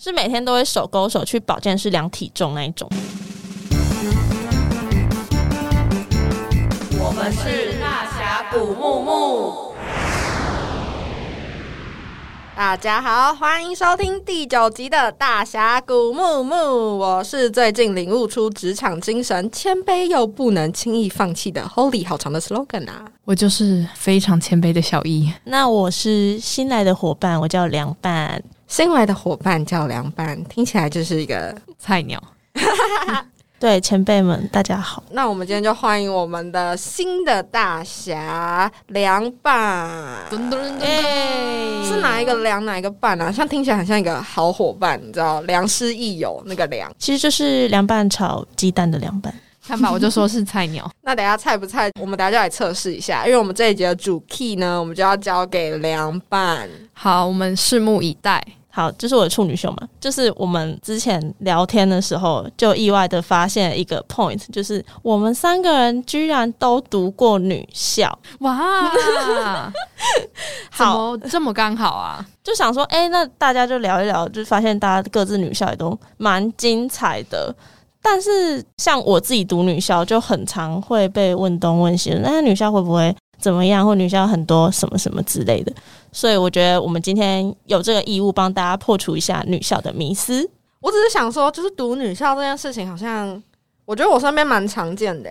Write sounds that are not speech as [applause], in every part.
是每天都会手勾手去保健室量体重那一种。我们是大峡谷木木。大家好，欢迎收听第九集的大峡谷木木。我是最近领悟出职场精神，谦卑又不能轻易放弃的 Holy，好长的 slogan 啊！我就是非常谦卑的小易。那我是新来的伙伴，我叫凉拌。新来的伙伴叫凉拌，听起来就是一个菜鸟。[laughs] 对，前辈们，大家好。那我们今天就欢迎我们的新的大侠凉拌。噔噔噔噔，是哪一个凉哪一个拌啊？像听起来很像一个好伙伴，你知道，良师益友那个凉，其实就是凉拌炒鸡蛋的凉拌。看吧，我就说是菜鸟。[laughs] 那等下菜不菜，我们等下就来测试一下，因为我们这一节的主 key 呢，我们就要交给凉拌。好，我们拭目以待。好，就是我的处女秀嘛，就是我们之前聊天的时候，就意外的发现一个 point，就是我们三个人居然都读过女校，哇！[laughs] 好，这么刚好啊？就想说，哎、欸，那大家就聊一聊，就发现大家各自女校也都蛮精彩的。但是像我自己读女校，就很常会被问东问西，那女校会不会怎么样，或女校很多什么什么之类的。所以我觉得我们今天有这个义务帮大家破除一下女校的迷思。我只是想说，就是读女校这件事情，好像我觉得我身边蛮常见的。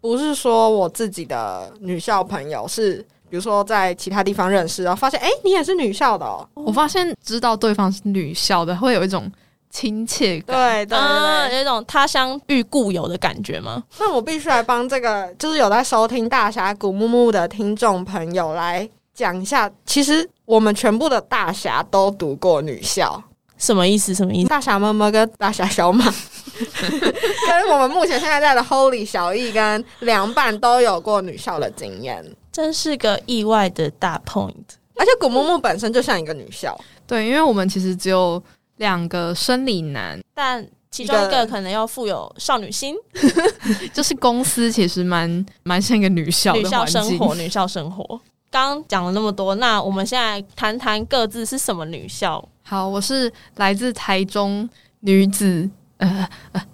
不是说我自己的女校朋友，是比如说在其他地方认识，然后发现，哎，你也是女校的哦。我发现知道对方是女校的，会有一种亲切感，对对对，啊，有一种他乡遇故友的感觉吗？那我必须来帮这个就是有在收听大侠谷木木的听众朋友来。讲一下，其实我们全部的大侠都读过女校，什么意思？什么意思？大侠么么跟大侠小马，[laughs] 跟我们目前现在在的 Holy 小易跟凉拌都有过女校的经验，真是个意外的大 point。而且古木木本身就像一个女校，对，因为我们其实只有两个生理男，但其中一个可能又富有少女心，[laughs] 就是公司其实蛮蛮像一个女校的女校生活，女校生活。刚讲了那么多，那我们现在谈谈各自是什么女校。好，我是来自台中女子，呃呃，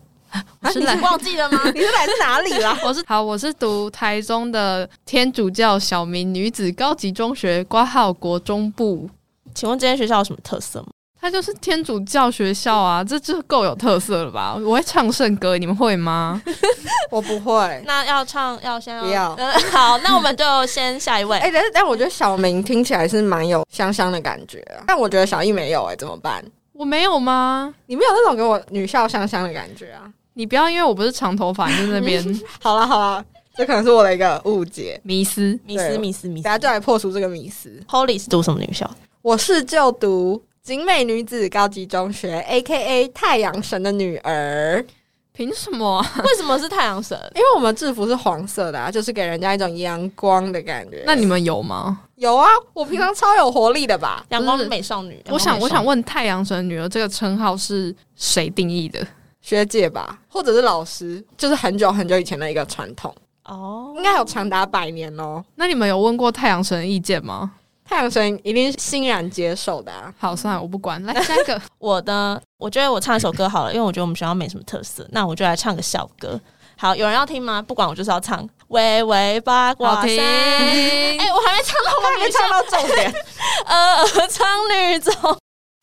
我是来、啊、你是忘记了吗？[laughs] 你是来自哪里啦？我是好，我是读台中的天主教小明女子高级中学，挂号国中部。请问这间学校有什么特色吗？它就是天主教学校啊，这就够有特色了吧？我会唱圣歌，你们会吗？[laughs] 我不会。那要唱要先要不要、呃？[laughs] 好，那我们就先下一位。[laughs] 哎、欸，但是但我觉得小明听起来是蛮有香香的感觉啊，但我觉得小易没有哎、欸，怎么办？我没有吗？你没有那种给我女校香香的感觉啊？你不要因为我不是长头发，你在那边。好了好了，这可能是我的一个误解，迷思迷思迷思迷思。大家就来破除这个迷思。Holy 是读什么女校？我是就读。景美女子高级中学，A.K.A. 太阳神的女儿，凭什么？[laughs] 为什么是太阳神？因为我们制服是黄色的啊，就是给人家一种阳光的感觉。那你们有吗？有啊，我平常超有活力的吧？阳光美少女。我想，我想问，太阳神女儿这个称号是谁定义的？学姐吧，或者是老师？就是很久很久以前的一个传统哦，应该有长达百年哦。那你们有问过太阳神的意见吗？太阳神一定是欣然接受的啊！好，算了，我不管。[laughs] 来下一个，我的，我觉得我唱一首歌好了，因为我觉得我们学校没什么特色，那我就来唱个小歌。好，有人要听吗？不管，我就是要唱。微微八卦声，哎、欸，我还没唱到，我还没唱到重点。[laughs] 呃，唱女中，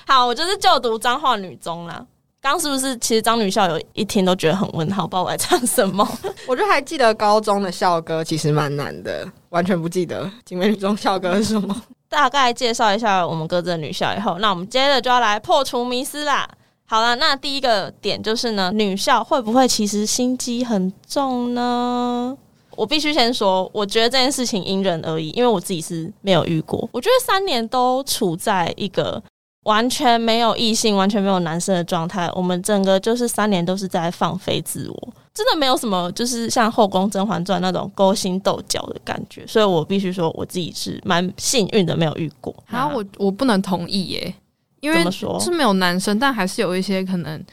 好，我就是就读彰化女中啦。刚是不是？其实张女校友一听都觉得很问号，不知道我在唱什么。[laughs] 我就还记得高中的校歌，其实蛮难的，完全不记得景美女中校歌是什么。大概介绍一下我们各自的女校以后，那我们接着就要来破除迷思啦。好了，那第一个点就是呢，女校会不会其实心机很重呢？我必须先说，我觉得这件事情因人而异，因为我自己是没有遇过。我觉得三年都处在一个完全没有异性、完全没有男生的状态，我们整个就是三年都是在放飞自我。真的没有什么，就是像《后宫甄嬛传》那种勾心斗角的感觉，所以我必须说我自己是蛮幸运的，没有遇过。啊，我我不能同意耶，因为是没有男生，但还是有一些可能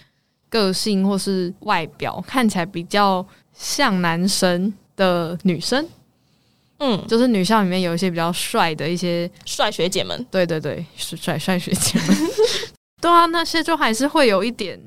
个性或是外表看起来比较像男生的女生。嗯，就是女校里面有一些比较帅的一些帅学姐们。对对对，是帅帅学姐们。[laughs] 对啊，那些就还是会有一点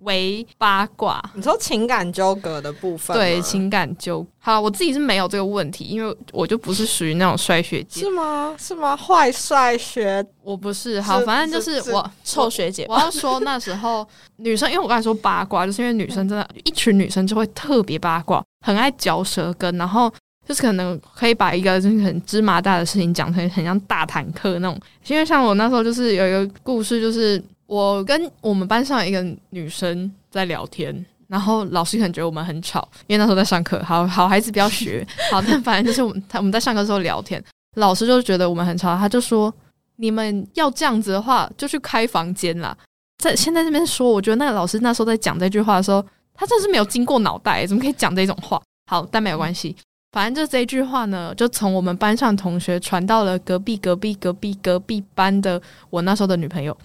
为八卦。你说情感纠葛的部分，对，情感纠。好，我自己是没有这个问题，因为我就不是属于那种帅学姐。是吗？是吗？坏帅学，我不是。好，反正就是我臭学姐。我要说那时候女生，因为我刚才说八卦，就是因为女生真的，一群女生就会特别八卦，很爱嚼舌根，然后。就是可能可以把一个就是很芝麻大的事情讲成很像大坦克那种，因为像我那时候就是有一个故事，就是我跟我们班上一个女生在聊天，然后老师可能觉得我们很吵，因为那时候在上课，好好孩子不要学，好，但反正就是我们他我们在上课的时候聊天，老师就觉得我们很吵，他就说你们要这样子的话，就去开房间啦。在现在这边说，我觉得那个老师那时候在讲这句话的时候，他真的是没有经过脑袋，怎么可以讲这种话？好，但没有关系。反正就这一句话呢，就从我们班上同学传到了隔壁、隔壁、隔壁、隔壁班的我那时候的女朋友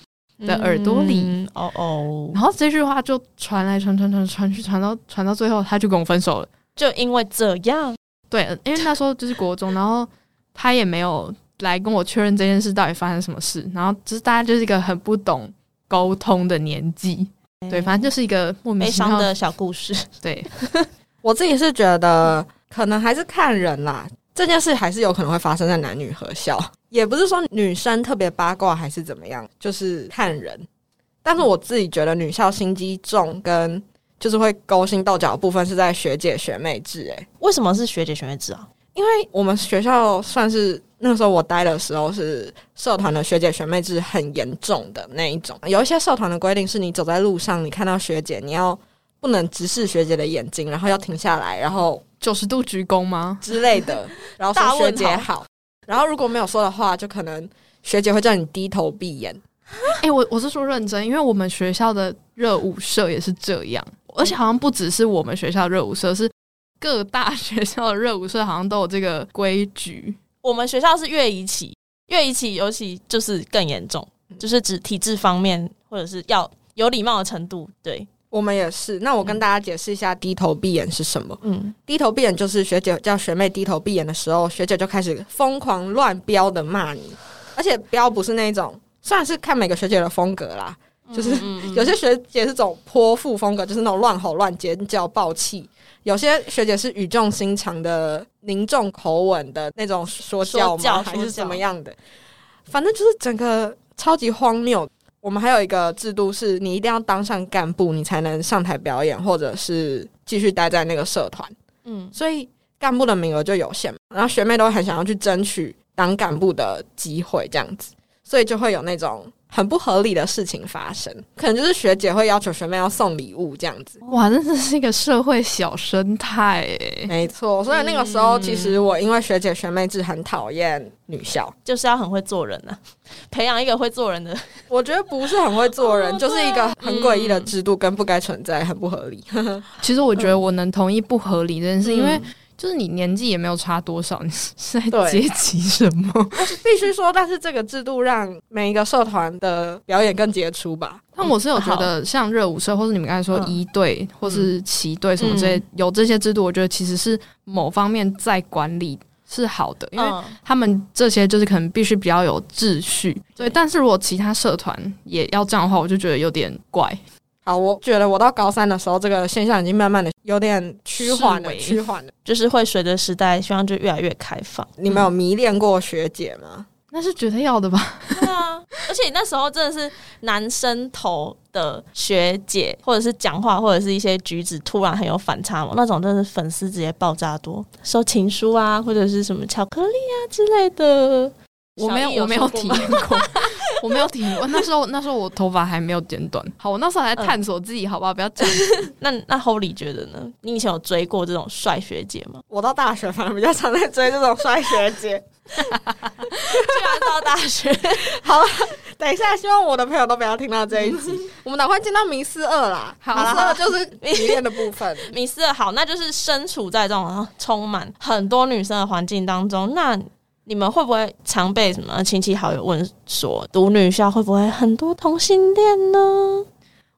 的耳朵里。嗯、哦哦，然后这句话就传来传传传传去，传到传到最后，他就跟我分手了。就因为这样，对，因为那时候就是国中，然后他也没有来跟我确认这件事到底发生什么事，然后就是大家就是一个很不懂沟通的年纪，对，反正就是一个莫名其妙的小故事。对，[laughs] 我自己是觉得。可能还是看人啦，这件事还是有可能会发生在男女合校，也不是说女生特别八卦还是怎么样，就是看人。但是我自己觉得女校心机重跟就是会勾心斗角的部分是在学姐学妹制。诶，为什么是学姐学妹制啊？因为我们学校算是那个时候我待的时候是社团的学姐学妹制很严重的那一种，有一些社团的规定是你走在路上，你看到学姐，你要不能直视学姐的眼睛，然后要停下来，然后。九十度鞠躬吗之类的？[laughs] 然后说学姐好，然后如果没有说的话，就可能学姐会叫你低头闭眼。哎、欸，我我是说认真，因为我们学校的热舞社也是这样，而且好像不只是我们学校热舞社，是各大学校的热舞社好像都有这个规矩。我们学校是乐仪起，乐仪起尤其就是更严重，就是指体制方面或者是要有礼貌的程度，对。我们也是，那我跟大家解释一下低头闭眼是什么。嗯，低头闭眼就是学姐叫学妹低头闭眼的时候，学姐就开始疯狂乱飙的骂你，而且飙不是那种，虽然是看每个学姐的风格啦，就是有些学姐是种泼妇风格，就是那种乱吼乱尖叫暴气；有些学姐是语重心长的凝重口吻的那种说教吗？还是怎么样的？反正就是整个超级荒谬。我们还有一个制度，是你一定要当上干部，你才能上台表演，或者是继续待在那个社团。嗯，所以干部的名额就有限嘛，然后学妹都很想要去争取当干部的机会，这样子，所以就会有那种。很不合理的事情发生，可能就是学姐会要求学妹要送礼物这样子。哇，真的是一个社会小生态诶。没错，所以那个时候其实我因为学姐学妹制很讨厌女校，就是要很会做人呢、啊，[laughs] 培养一个会做人的。[laughs] 我觉得不是很会做人，[laughs] 就是一个很诡异的制度跟不该存在，很不合理。其实我觉得我能同意不合理这件事，因为。就是你年纪也没有差多少，你 [laughs] 是在阶级什么？[laughs] 必须说，但是这个制度让每一个社团的表演更杰出吧。但我是有觉得，像热舞社，或是你们刚才说一队，或是旗队什么这些，有这些制度，我觉得其实是某方面在管理是好的，因为他们这些就是可能必须比较有秩序。对，但是如果其他社团也要这样的话，我就觉得有点怪。好，我觉得我到高三的时候，这个现象已经慢慢的有点趋缓了，趋缓了，就是会随着时代，希望就越来越开放。你们有迷恋过学姐吗？嗯，那是绝对要的吧？对啊，[laughs] 而且那时候真的是男生头的学姐，或者是讲话，或者是一些举止突然很有反差嘛，那种真的是粉丝直接爆炸多，收情书啊，或者是什么巧克力啊之类的。我没有，有我没有 [laughs] 体验过，[laughs] 我没有体验过。那时候，那时候我头发还没有剪短。好，我那时候还在探索自己，好不好？不要这样。[laughs] 那那 Holly 觉得呢？你以前有追过这种帅学姐吗？我到大学反而比较常在追这种帅学姐。[laughs] 居然到大学，好了，等一下，希望我的朋友都不要听到这一集。我们赶快进到迷思二啦。好，迷思二就是迷恋的部分。迷思二好，那就是身处在这种充满很多女生的环境当中，那。你们会不会常被什么亲戚好友问说，读女校会不会很多同性恋呢？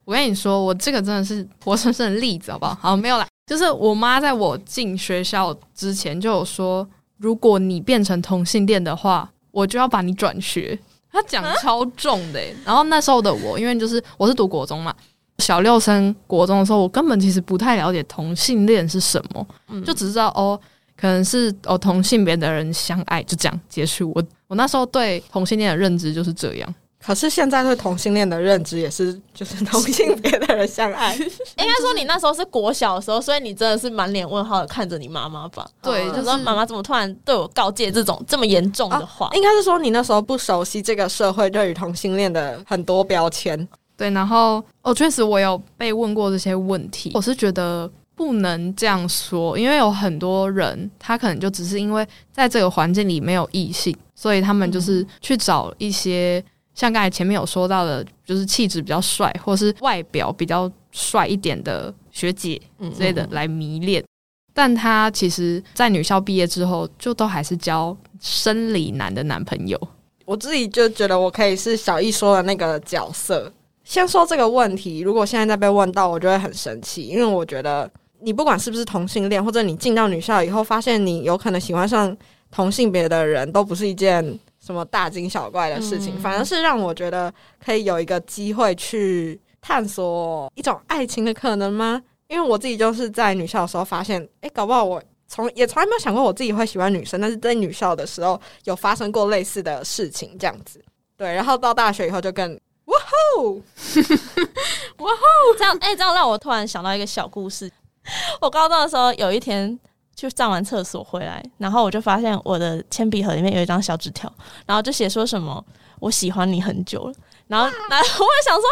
我跟你说，我这个真的是活生生的例子，好不好？好，没有啦，就是我妈在我进学校之前就有说，如果你变成同性恋的话，我就要把你转学。她讲超重的、欸。[laughs] 然后那时候的我，因为就是我是读国中嘛，小六升国中的时候，我根本其实不太了解同性恋是什么，嗯、就只知道哦，可能是哦同性别的人相爱，就这样结束。我我那时候对同性恋的认知就是这样。可是现在对同性恋的认知也是，就是同性别的人相爱。[laughs] 应该说你那时候是国小的时候，所以你真的是满脸问号的看着你妈妈吧？对，就是说妈妈怎么突然对我告诫这种这么严重的话？啊、应该是说你那时候不熟悉这个社会对于同性恋的很多标签。对，然后哦，确实我有被问过这些问题。我是觉得不能这样说，因为有很多人他可能就只是因为在这个环境里没有异性，所以他们就是去找一些。像刚才前面有说到的，就是气质比较帅，或是外表比较帅一点的学姐之类的来迷恋，嗯嗯，但他其实，在女校毕业之后，就都还是交生理男的男朋友。我自己就觉得我可以是小易说的那个角色。先说这个问题，如果现在再被问到，我就会很生气，因为我觉得你不管是不是同性恋，或者你进到女校以后，发现你有可能喜欢上同性别的人，都不是一件。什么大惊小怪的事情，嗯、反而是让我觉得可以有一个机会去探索一种爱情的可能吗？因为我自己就是在女校的时候发现，哎、欸，搞不好我从也从来没有想过我自己会喜欢女生，但是在女校的时候有发生过类似的事情，这样子。对，然后到大学以后就更 [laughs] 哇吼哇吼，这样哎、欸，这样让我突然想到一个小故事。[laughs] 我高中的时候有一天。去上完厕所回来，然后我就发现我的铅笔盒里面有一张小纸条，然后就写说什么“我喜欢你很久了”，然后，[laughs] 然后我也想说，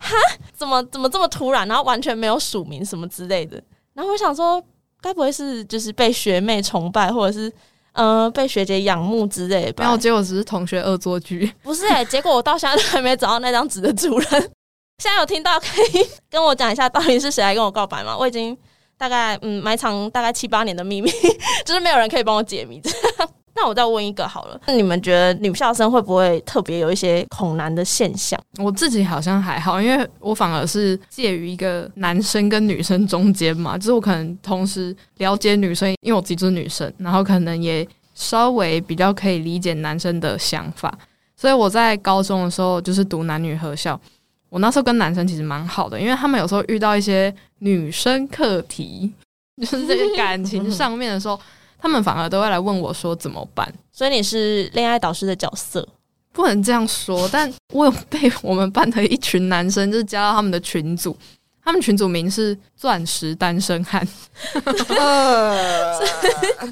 哈，怎么怎么这么突然，然后完全没有署名什么之类的，然后我想说，该不会是就是被学妹崇拜，或者是呃被学姐仰慕之类的吧？然后，结果只是同学恶作剧。不是哎、欸，结果我到现在都还没找到那张纸的主人。[laughs] 现在有听到可以跟我讲一下，到底是谁来跟我告白吗？我已经。大概嗯，埋藏大概七八年的秘密，[laughs] 就是没有人可以帮我解谜。[laughs] 那我再问一个好了，那你们觉得女校生会不会特别有一些恐男的现象？我自己好像还好，因为我反而是介于一个男生跟女生中间嘛，就是我可能同时了解女生，因为我自己是女生，然后可能也稍微比较可以理解男生的想法，所以我在高中的时候就是读男女合校。我那时候跟男生其实蛮好的，因为他们有时候遇到一些女生课题，就是这个感情上面的时候，他们反而都会来问我说怎么办。所以你是恋爱导师的角色，不能这样说。但我有被我们班的一群男生就是加到他们的群组。他们群组名是“钻石单身汉”，呃，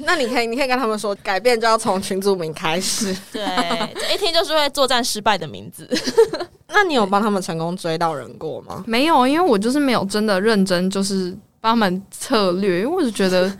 那你可以，你可以跟他们说，改变就要从群组名开始。对，这一听就是会作战失败的名字。[laughs] 那你有帮他们成功追到人过吗？没有，因为我就是没有真的认真，就是帮他们策略，因为我就觉得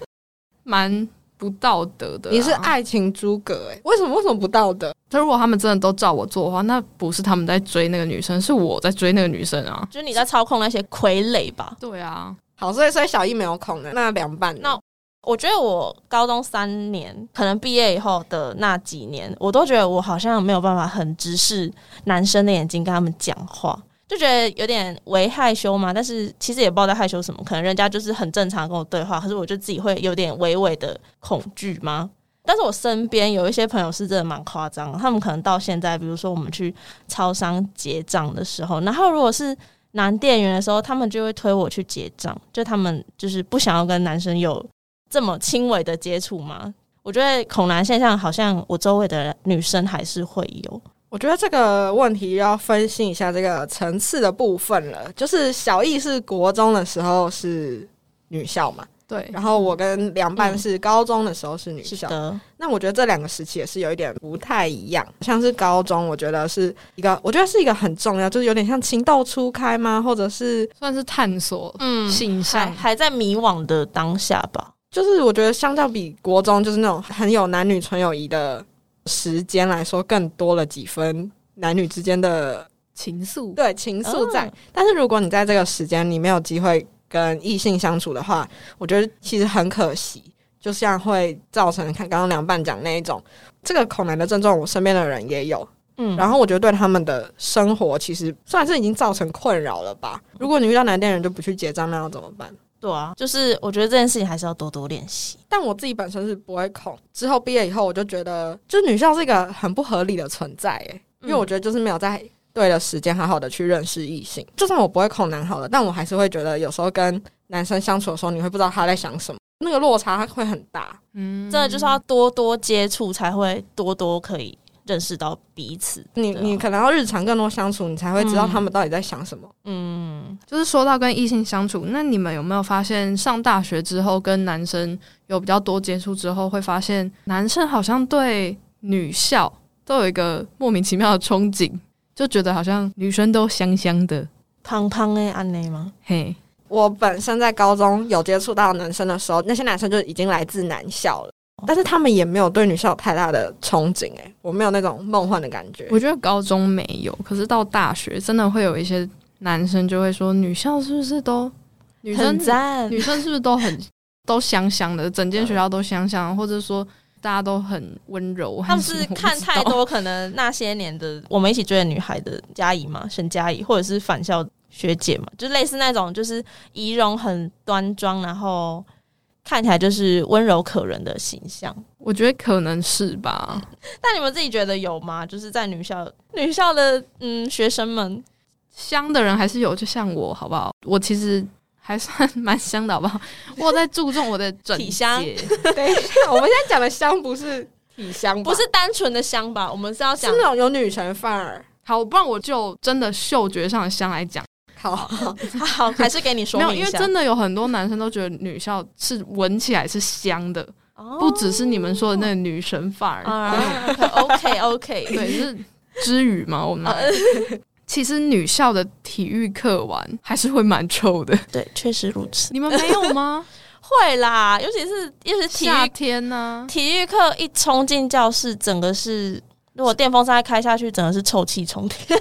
蛮。不道德的、啊，你是爱情诸葛哎？为什么为什么不道德？就如果他们真的都照我做的话，那不是他们在追那个女生，是我在追那个女生啊！就是你在操控那些傀儡吧？对啊，好，所以所以小易没有空的那两半。那我觉得我高中三年，可能毕业以后的那几年，我都觉得我好像没有办法很直视男生的眼睛跟他们讲话。就觉得有点微害羞嘛，但是其实也不知道在害羞什么，可能人家就是很正常跟我对话，可是我就自己会有点微微的恐惧吗？但是我身边有一些朋友是真的蛮夸张，他们可能到现在，比如说我们去超商结账的时候，然后如果是男店员的时候，他们就会推我去结账，就他们就是不想要跟男生有这么轻微的接触嘛。我觉得恐男现象好像我周围的女生还是会有。我觉得这个问题要分析一下这个层次的部分了。就是小易是国中的时候是女校嘛，对。然后我跟凉拌是高中的时候是女校。嗯、那我觉得这两个时期也是有一点不太一样。像是高中，我觉得是一个，我觉得是一个很重要，就是有点像情窦初开吗？或者是算是探索嗯性向，还还在迷惘的当下吧。就是我觉得相较比国中，就是那种很有男女纯友谊的。时间来说，更多了几分男女之间的情愫，对情愫在。哦。但是如果你在这个时间你没有机会跟异性相处的话，我觉得其实很可惜，就像会造成看刚刚凉拌讲那一种这个恐男的症状，我身边的人也有。嗯，然后我觉得对他们的生活其实算是已经造成困扰了吧。如果你遇到男店人就不去结账，那要怎么办？对啊，就是我觉得这件事情还是要多多练习。但我自己本身是不会恐，之后毕业以后我就觉得，就女校是一个很不合理的存在。诶，因为我觉得就是没有在对的时间好好的去认识异性。就算我不会恐男好了，但我还是会觉得有时候跟男生相处的时候，你会不知道他在想什么，那个落差会很大。嗯，真的就是要多多接触，才会多多可以。认识到彼此，你你可能要日常更多相处，你才会知道他们到底在想什么。嗯，就是说到跟异性相处，那你们有没有发现，上大学之后跟男生有比较多接触之后，会发现男生好像对女校都有一个莫名其妙的憧憬，就觉得好像女生都香香的、胖胖的安内吗？嘿，我本身在高中有接触到男生的时候，那些男生就已经来自男校了。但是他们也没有对女校有太大的憧憬，哎，我没有那种梦幻的感觉。我觉得高中没有，可是到大学真的会有一些男生就会说，女校是不是都女生赞？女生是不是都很 [laughs] 都香香的？整间学校都香香，或者说大家都很温柔。他们是看太多可能那些年的我们一起追的女孩的佳怡嘛，沈佳怡，或者是返校学姐嘛，就类似那种就是仪容很端庄，然后。看起来就是温柔可人的形象，我觉得可能是吧。[laughs] 但你们自己觉得有吗？就是在女校，女校的嗯学生们香的人还是有，就像我，好不好？我其实还算蛮香的，好不好？我在注重我的整体香。等一下，我们现在讲的香不是体香，不是单纯的香吧？我们是要讲是那种有女神范儿。好，不然我就真的嗅觉上的香来讲。好好，好，[laughs] 还是给你说明一下。没有，因为真的有很多男生都觉得女校是闻起来是香的，哦、不只是你们说的那个女神范儿。Oh, OK OK，对，是之语嘛。我们 [laughs] [laughs] 其实女校的体育课完还是会蛮臭的。[laughs] 对，确实如此。你们没有吗？[laughs] 会啦，尤其是尤其是体育夏天呢、啊，体育课一冲进教室，整个是如果电风扇开下去，整个是臭气冲天。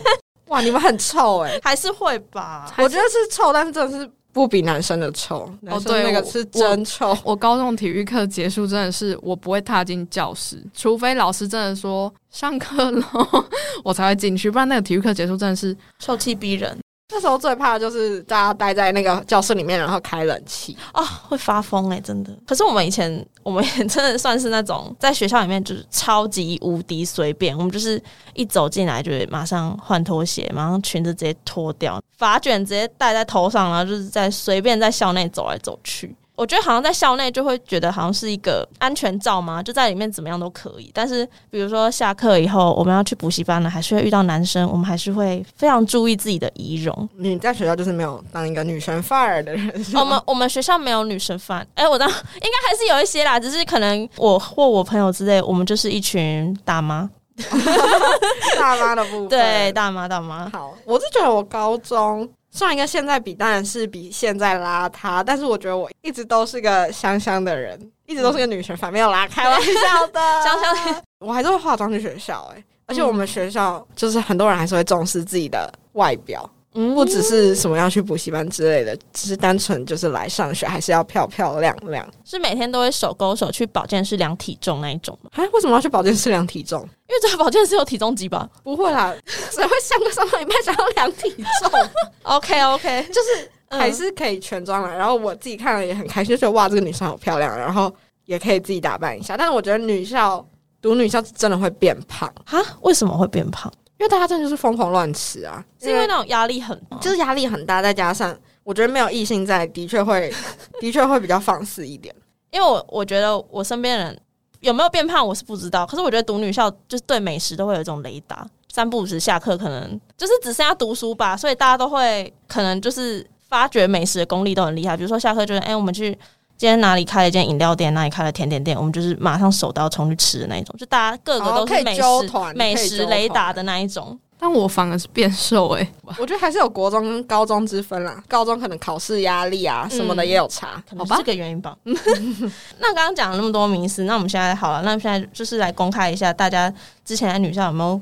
哇，你们很臭哎、欸，[laughs] 还是会吧？我觉得是臭，但是真的是不比男生的臭。哦，对，那个是真臭。我，[laughs] 我高中体育课结束，真的是我不会踏进教室，除非老师真的说上课了，[laughs] 我才会进去，不然那个体育课结束真的是臭气逼人。那时候最怕的就是大家待在那个教室里面，然后开冷气啊、会发疯哎、欸，真的。可是我们以前，我们也真的算是那种 [laughs] 在学校里面就是超级无敌随便，我们就是一走进来就马上换拖鞋，马上裙子直接脱掉，发卷直接戴在头上，然后就是在随便在校内走来走去。我觉得好像在校内就会觉得好像是一个安全罩嘛，就在里面怎么样都可以。但是比如说下课以后我们要去补习班了，还是会遇到男生，我们还是会非常注意自己的仪容。你在学校就是没有当一个女神范儿的人？我们我们学校没有女神范，哎、欸，我当应该还是有一些啦，只是可能我或我朋友之类，我们就是一群大妈，[laughs] 大妈的部分，对，大妈大妈。好，我是觉得我高中。上一个现在比当然是比现在邋遢，但是我觉得我一直都是个香香的人，一直都是个女神，反面有拉开玩笑的，[laughs] 香香的。我还是会化妆去学校，欸，哎，而且我们学校就是很多人还是会重视自己的外表。嗯，不只是什么要去补习班之类的，只是单纯就是来上学，还是要漂漂亮亮。是每天都会手勾手去保健室量体重那一种吗？哎，为什么要去保健室量体重？因为这个保健室有体重机吧？不会啦，[laughs] 谁会上个上班一般想要量体重？[laughs] OK OK，[laughs] 就是还是可以全装了。然后我自己看了也很开心，就觉得哇，这个女生好漂亮，然后也可以自己打扮一下。但是我觉得女校读女校真的会变胖哈？为什么会变胖？因为大家真的就是疯狂乱吃啊，是因为那种压力很，就是压力很大，再加上我觉得没有异性在，的确会，[laughs] 的确会比较放肆一点。因为我我觉得我身边人有没有变胖，我是不知道。可是我觉得读女校就是对美食都会有一种雷达，三不五时下课可能就是只剩下读书吧，所以大家都会可能就是发掘美食的功力都很厉害。比如说下课就是哎、欸，我们去。今天哪里开了一间饮料店，哪里开了甜点店，我们就是马上手刀冲去吃的那一种，就大家个个都是美食、哦、美食雷达的那一种。但我反而是变瘦诶、欸，我觉得还是有国中跟高中之分啦。高中可能考试压力啊什么的也有差，好吧，这个原因吧。[laughs] 那刚刚讲了那么多迷思，那我们现在好了，那现在就是来公开一下，大家之前在女校有没有？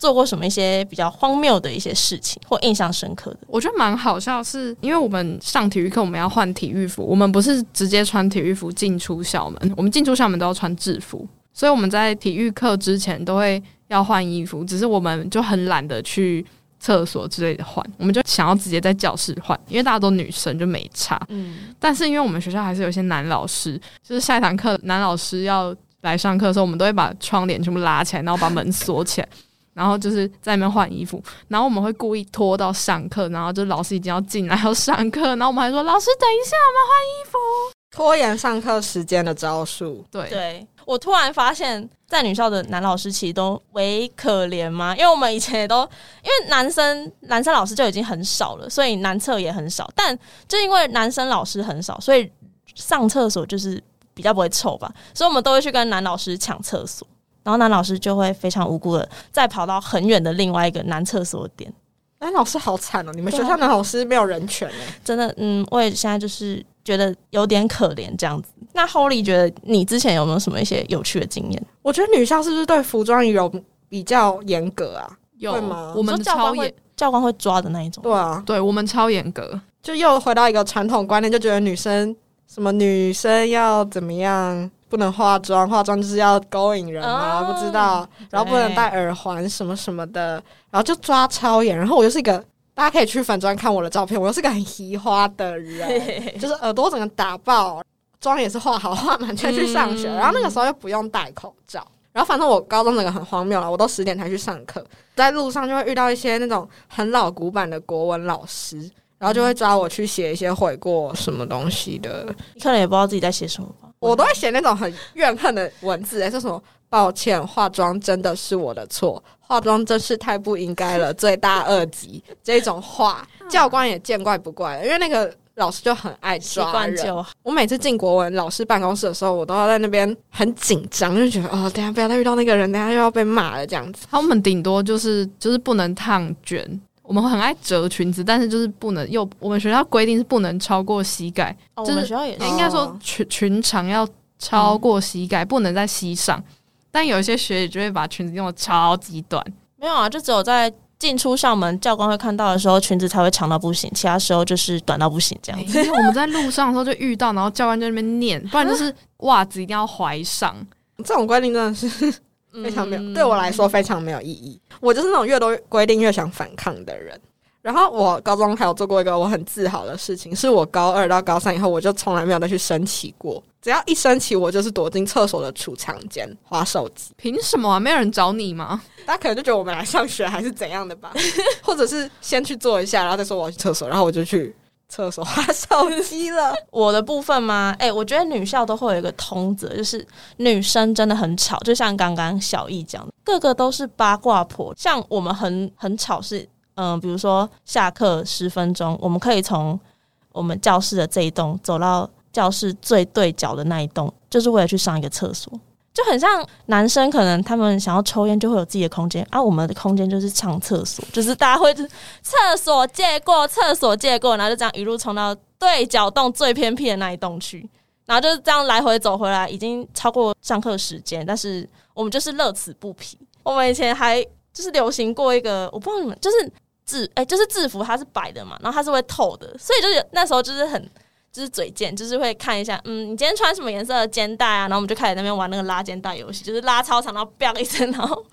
做过什么一些比较荒谬的一些事情，或印象深刻的？我觉得蛮好笑是，是因为我们上体育课，我们要换体育服，我们不是直接穿体育服进出校门，我们进出校门都要穿制服，所以我们在体育课之前都会要换衣服，只是我们就很懒得去厕所之类的换，我们就想要直接在教室换，因为大家都女生就没差。嗯，但是因为我们学校还是有一些男老师，就是下一堂课男老师要来上课的时候，我们都会把窗帘全部拉起来，然后把门锁起来。然后就是在那边换衣服，然后我们会故意拖到上课，然后就老师已经要进来要上课，然后我们还说老师等一下，我们换衣服，拖延上课时间的招数。对，对我突然发现，在女校的男老师其实都微可怜吗？因为我们以前也都因为男生男生老师就已经很少了，所以男厕也很少，但就因为男生老师很少，所以上厕所就是比较不会臭吧，所以我们都会去跟男老师抢厕所。然后男老师就会非常无辜的再跑到很远的另外一个男厕所点。男老师好惨哦！你们学校男老师没有人权哎，真的，嗯，我也现在就是觉得有点可怜这样子。那 Holly 觉得你之前有没有什么一些有趣的经验？我觉得女校是不是对服装有比较严格啊？有吗？我们超严，教官会抓的那一种。对啊，对我们超严格。就又回到一个传统观念，就觉得女生什么女生要怎么样？不能化妆，化妆就是要勾引人嘛，哦、不知道。然后不能戴耳环什么什么的，然后就抓超严。然后我又是一个，大家可以去粉专看我的照片，我又是个很奇花的人，嘿嘿嘿就是耳朵整个打爆，妆也是化好化满才去上学。嗯、然后那个时候又不用戴口罩。然后反正我高中整个很荒谬了，我都十点才去上课，在路上就会遇到一些那种很老古板的国文老师，然后就会抓我去写一些悔过什么东西的。你可能也不知道自己在写什么吧。我都会写那种很怨恨的文字，诶，说什么抱歉，化妆真的是我的错，化妆真是太不应该了，罪大恶极这种话，[laughs] 教官也见怪不怪了，因为那个老师就很爱抓人。我每次进国文老师办公室的时候，我都要在那边很紧张，就觉得哦，等下不要再遇到那个人，等下又要被骂了这样子。他们顶多就是就是不能烫卷。我们很爱折裙子，但是就是不能又我们学校规定是不能超过膝盖，哦、就是应该说裙裙长要超过膝盖，嗯、不能在膝上。但有一些学姐就会把裙子用的超级短，没有啊，就只有在进出校门教官会看到的时候，裙子才会长到不行，其他时候就是短到不行这样子。我们在路上的时候就遇到，然后教官在那边念，不然就是袜子一定要怀上，[laughs] 这种规定真的是。非常没有，对我来说非常没有意义。我就是那种越多规定越想反抗的人。然后我高中还有做过一个我很自豪的事情，是我高二到高三以后，我就从来没有再去升旗过。只要一升旗，我就是躲进厕所的储藏间划手机。凭什么啊？没有人找你吗？大家可能就觉得我们来上学还是怎样的吧？或者是先去做一下，然后再说我要去厕所，然后我就去。厕所滑手机了，[laughs] 我的部分吗？哎、我觉得女校都会有一个通则，就是女生真的很吵，就像刚刚小易讲的，个个都是八卦婆。像我们很很吵是，嗯、比如说下课十分钟，我们可以从我们教室的这一栋走到教室最对角的那一栋，就是为了去上一个厕所。就很像男生，可能他们想要抽烟，就会有自己的空间啊。我们的空间就是上厕所，就是大家会厕所借过，厕所借过，然后就这样一路冲到对角洞最偏僻的那一栋去，然后就是这样来回走回来，已经超过上课时间，但是我们就是乐此不疲。我们以前还就是流行过一个，我不知道你们就是制哎、就是制服它是白的嘛，然后它是会透的，所以就是那时候就是很。就是嘴贱，就是会看一下，嗯，你今天穿什么颜色的肩带啊？然后我们就开始在那边玩那个拉肩带游戏，就是拉超长，然后啪一声，然后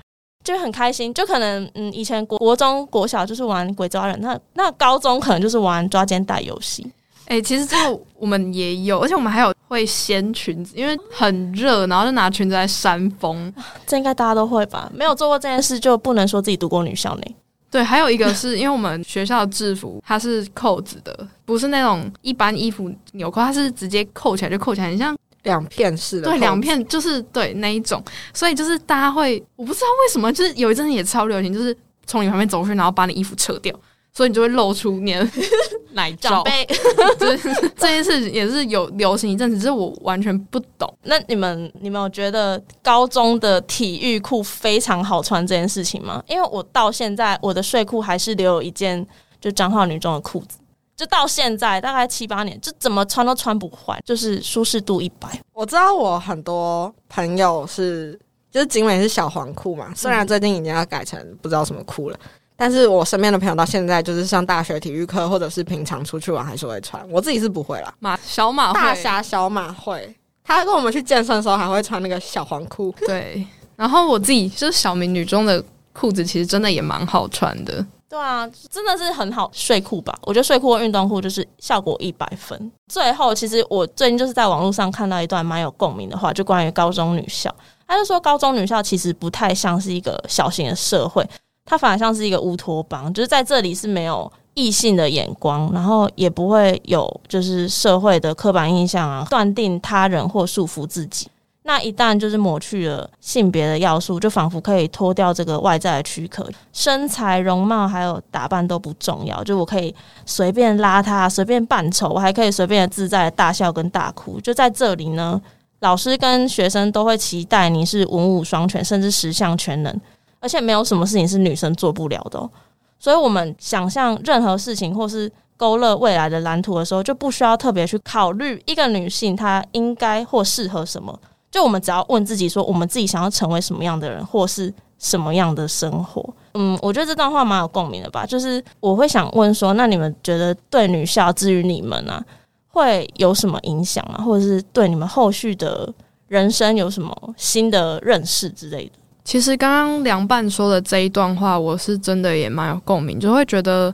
就很开心。就可能，嗯，以前国国中、国小就是玩鬼抓人，那那高中可能就是玩抓肩带游戏。哎、欸，其实这个我们也有，而且我们还有会掀裙子，因为很热，然后就拿裙子来扇风。这应该大家都会吧？没有做过这件事，就不能说自己读过女校呢。对，还有一个是因为我们学校的制服它是扣子的，不是那种一般衣服纽扣，它是直接扣起来就扣起来，很像两片式的。对，两片就是对那一种，所以就是大家会，我不知道为什么，就是有一阵子也超流行，就是从你旁边走过去，然后把你衣服扯掉。所以你就会露出你的 [laughs] 奶罩，长辈 [laughs] 这件事也是有流行一阵子，只是我完全不懂。那你们，你们有觉得高中的体育裤非常好穿这件事情吗？因为我到现在我的睡裤还是留有一件就彰化女中的裤子，就到现在大概七八年，就怎么穿都穿不坏，就是舒适度一百。我知道我很多朋友是就是景美是小黄裤嘛，虽然最近已经要改成不知道什么裤了。但是我身边的朋友到现在就是上大学体育课，或者是平常出去玩还是会穿。我自己是不会啦。马小马大侠小马会，他跟我们去健身的时候还会穿那个小黄裤。对，然后我自己就是小明女中的裤子，其实真的也蛮好穿的。对啊，真的是很好睡裤吧？我觉得睡裤和运动裤就是效果一百分。最后，其实我最近就是在网络上看到一段蛮有共鸣的话，就关于高中女校。他就说，高中女校其实不太像是一个小型的社会，它反而像是一个乌托邦，就是在这里是没有异性的眼光，然后也不会有就是社会的刻板印象啊，断定他人或束缚自己。那一旦就是抹去了性别的要素，就仿佛可以脱掉这个外在的躯壳，身材、容貌还有打扮都不重要，就我可以随便邋遢、随便扮丑，我还可以随便自在的大笑跟大哭。就在这里呢，老师跟学生都会期待你是文武双全，甚至十项全能，而且没有什么事情是女生做不了的。所以，我们想象任何事情或是勾勒未来的蓝图的时候，就不需要特别去考虑一个女性她应该或适合什么。就我们只要问自己说，我们自己想要成为什么样的人，或是什么样的生活？嗯，我觉得这段话蛮有共鸣的吧。就是我会想问说，那你们觉得对女校至于你们啊，会有什么影响啊？或者是对你们后续的人生有什么新的认识之类的？其实刚刚凉拌说的这一段话，我是真的也蛮有共鸣，就会觉得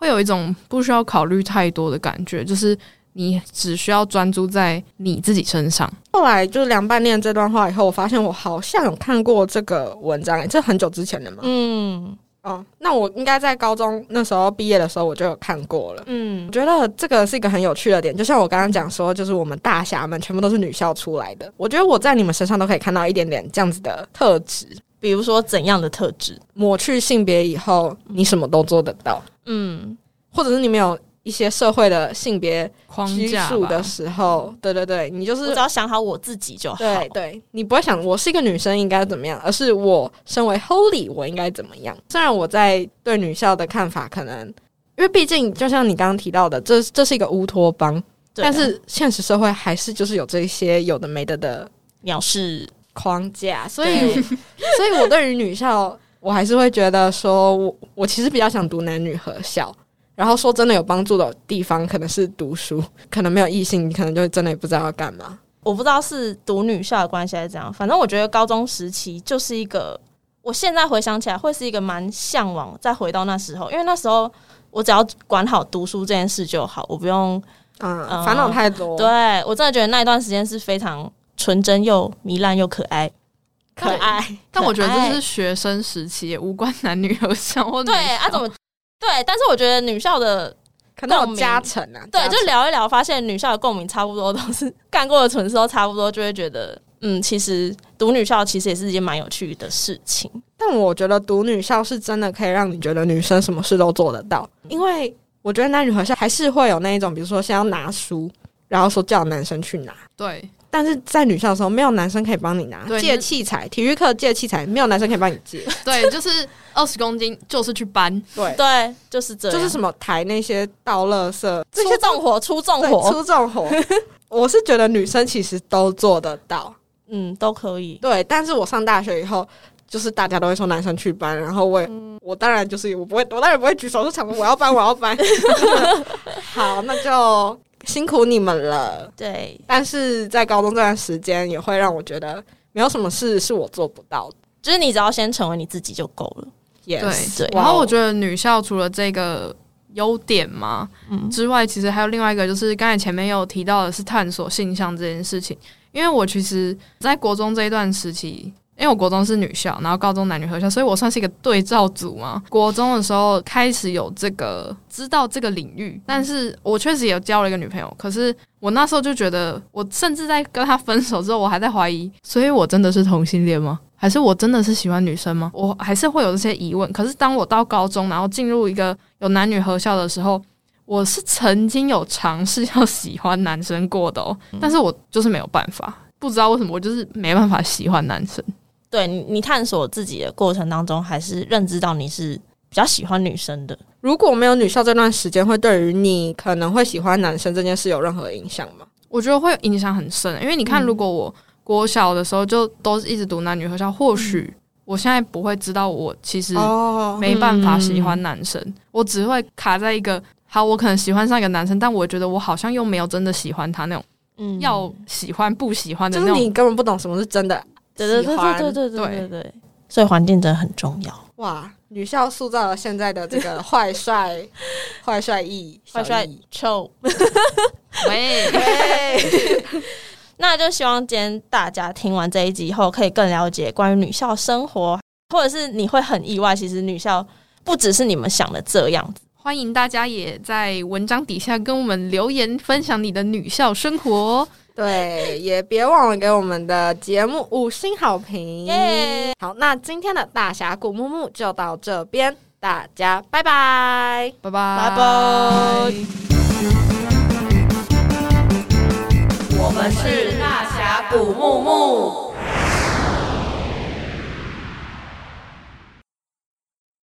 会有一种不需要考虑太多的感觉，就是。你只需要专注在你自己身上。后来就是凉拌念这段话以后，我发现我好像有看过这个文章，欸，这很久之前的嘛。嗯，哦，那我应该在高中那时候毕业的时候我就有看过了。嗯，我觉得这个是一个很有趣的点，就像我刚刚讲说，就是我们大侠们全部都是女校出来的，我觉得我在你们身上都可以看到一点点这样子的特质。比如说怎样的特质？抹去性别以后，你什么都做得到。嗯，或者是你没有。一些社会的性别框架的时候，对对对，你就是只要想好我自己就好。对对，你不会想我是一个女生应该怎么样，而是我身为 Holy 我应该怎么样。虽然我在对女校的看法可能，因为毕竟就像你刚刚提到的，这这是一个乌托邦，但是现实社会还是就是有这些有的没的的藐视框架，所以所以我对于女校，我还是会觉得说我我其实比较想读男女合校。然后说真的有帮助的地方，可能是读书，可能没有异性，你可能就真的也不知道要干嘛。我不知道是读女校的关系还是怎样，反正我觉得高中时期就是一个，我现在回想起来会是一个蛮向往再回到那时候，因为那时候我只要管好读书这件事就好，我不用嗯，嗯烦恼太多。对，我真的觉得那一段时间是非常纯真又糜烂又可爱，可爱。但我觉得这是学生时期，也无关男女合校或对啊怎么？对，但是我觉得女校的可能有加成啊，对，就聊一聊，发现女校的共鸣差不多都是干过的蠢事都差不多，就会觉得嗯，其实读女校其实也是一件蛮有趣的事情。但我觉得读女校是真的可以让你觉得女生什么事都做得到，因为我觉得男女合校还是会有那一种，比如说先要拿书，然后说叫男生去拿，对。但是在女校的时候，没有男生可以帮你拿借器材，体育课借器材，没有男生可以帮你借。[laughs] 对，就是二十公斤，就是去搬。对对，就是这样。就是什么抬那些倒垃圾，这些重活，出重活，出重活。[laughs] 我是觉得女生其实都做得到，嗯，都可以。对，但是我上大学以后，就是大家都会说男生去搬，然后我也，嗯、我当然就是我不会，我当然不会举手说抢，我要搬，我要搬。[laughs] 好，那就。辛苦你们了，对。但是在高中这段时间，也会让我觉得没有什么事是我做不到的。就是你只要先成为你自己就够了。Yes, 对对。然后我觉得女校除了这个优点嘛，嗯，之外，其实还有另外一个，就是刚才前面有提到的是探索性向这件事情。因为我其实，在国中这一段时期。因为我国中是女校，然后高中男女合校，所以我算是一个对照组嘛。国中的时候开始有这个知道这个领域，但是我确实也有交了一个女朋友。可是我那时候就觉得，我甚至在跟他分手之后，我还在怀疑，所以我真的是同性恋吗？还是我真的是喜欢女生吗？我还是会有这些疑问。可是当我到高中，然后进入一个有男女合校的时候，我是曾经有尝试要喜欢男生过的哦，但是我就是没有办法，不知道为什么，我就是没办法喜欢男生。对你，你探索自己的过程当中，还是认知到你是比较喜欢女生的。如果没有女校这段时间，会对于你可能会喜欢男生这件事有任何影响吗？我觉得会影响很深，因为你看，如果我国小的时候就都是一直读男女合校，或许我现在不会知道我其实没办法喜欢男生，我只会卡在一个好，我可能喜欢上一个男生，但我觉得我好像又没有真的喜欢他那种，嗯，要喜欢不喜欢的那种，就是你根本不懂什么是真的。对对对对对对对对，所以环境真的很重要。哇，女校塑造了现在的这个坏帅、[laughs] 坏帅意、坏帅臭。[laughs] 喂，[laughs] 那就希望今天大家听完这一集以后，可以更了解关于女校生活，或者是你会很意外，其实女校不只是你们想的这样子。欢迎大家也在文章底下跟我们留言，分享你的女校生活。[laughs] 对，也别忘了给我们的节目五星好评。耶！好，那今天的大峡谷木木就到这边，大家拜拜，拜拜，拜拜。我们是大峡谷慕慕。